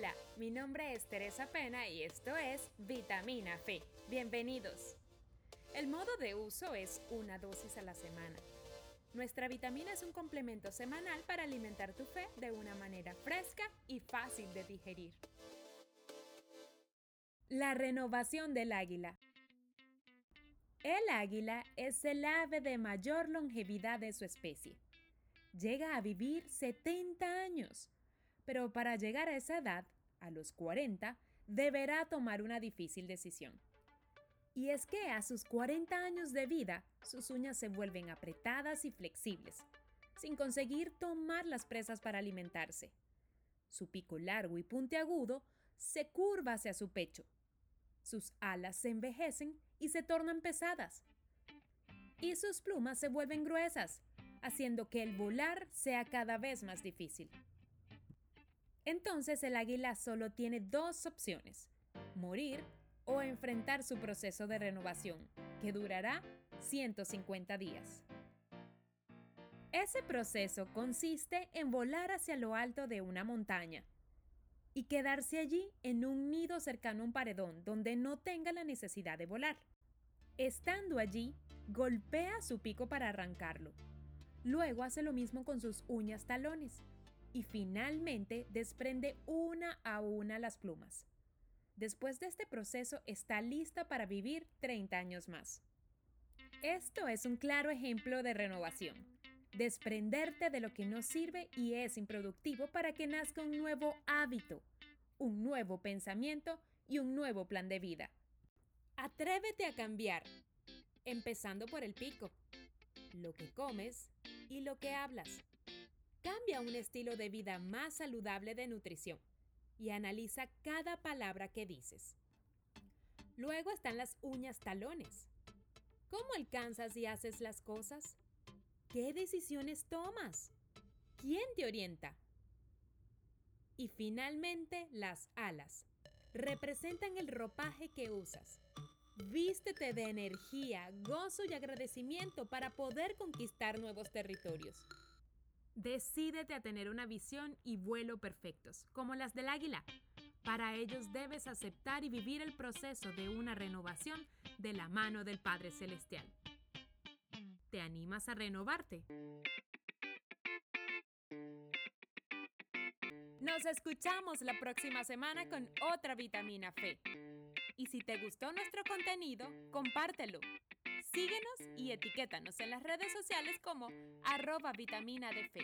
Hola, mi nombre es Teresa Pena y esto es Vitamina Fe. Bienvenidos. El modo de uso es una dosis a la semana. Nuestra vitamina es un complemento semanal para alimentar tu fe de una manera fresca y fácil de digerir. La renovación del águila. El águila es el ave de mayor longevidad de su especie. Llega a vivir 70 años pero para llegar a esa edad, a los 40, deberá tomar una difícil decisión. Y es que a sus 40 años de vida, sus uñas se vuelven apretadas y flexibles, sin conseguir tomar las presas para alimentarse. Su pico largo y puntiagudo se curva hacia su pecho. Sus alas se envejecen y se tornan pesadas. Y sus plumas se vuelven gruesas, haciendo que el volar sea cada vez más difícil. Entonces el águila solo tiene dos opciones, morir o enfrentar su proceso de renovación, que durará 150 días. Ese proceso consiste en volar hacia lo alto de una montaña y quedarse allí en un nido cercano a un paredón donde no tenga la necesidad de volar. Estando allí, golpea su pico para arrancarlo. Luego hace lo mismo con sus uñas talones y finalmente desprende una a una las plumas. Después de este proceso está lista para vivir 30 años más. Esto es un claro ejemplo de renovación. Desprenderte de lo que no sirve y es improductivo para que nazca un nuevo hábito, un nuevo pensamiento y un nuevo plan de vida. Atrévete a cambiar, empezando por el pico, lo que comes y lo que hablas. Cambia un estilo de vida más saludable de nutrición y analiza cada palabra que dices. Luego están las uñas talones. ¿Cómo alcanzas y haces las cosas? ¿Qué decisiones tomas? ¿Quién te orienta? Y finalmente las alas. Representan el ropaje que usas. Vístete de energía, gozo y agradecimiento para poder conquistar nuevos territorios. Decídete a tener una visión y vuelo perfectos, como las del águila. Para ellos debes aceptar y vivir el proceso de una renovación de la mano del Padre Celestial. ¿Te animas a renovarte? Nos escuchamos la próxima semana con otra vitamina Fe. Y si te gustó nuestro contenido, compártelo. Síguenos y etiquétanos en las redes sociales como arroba vitamina de fe.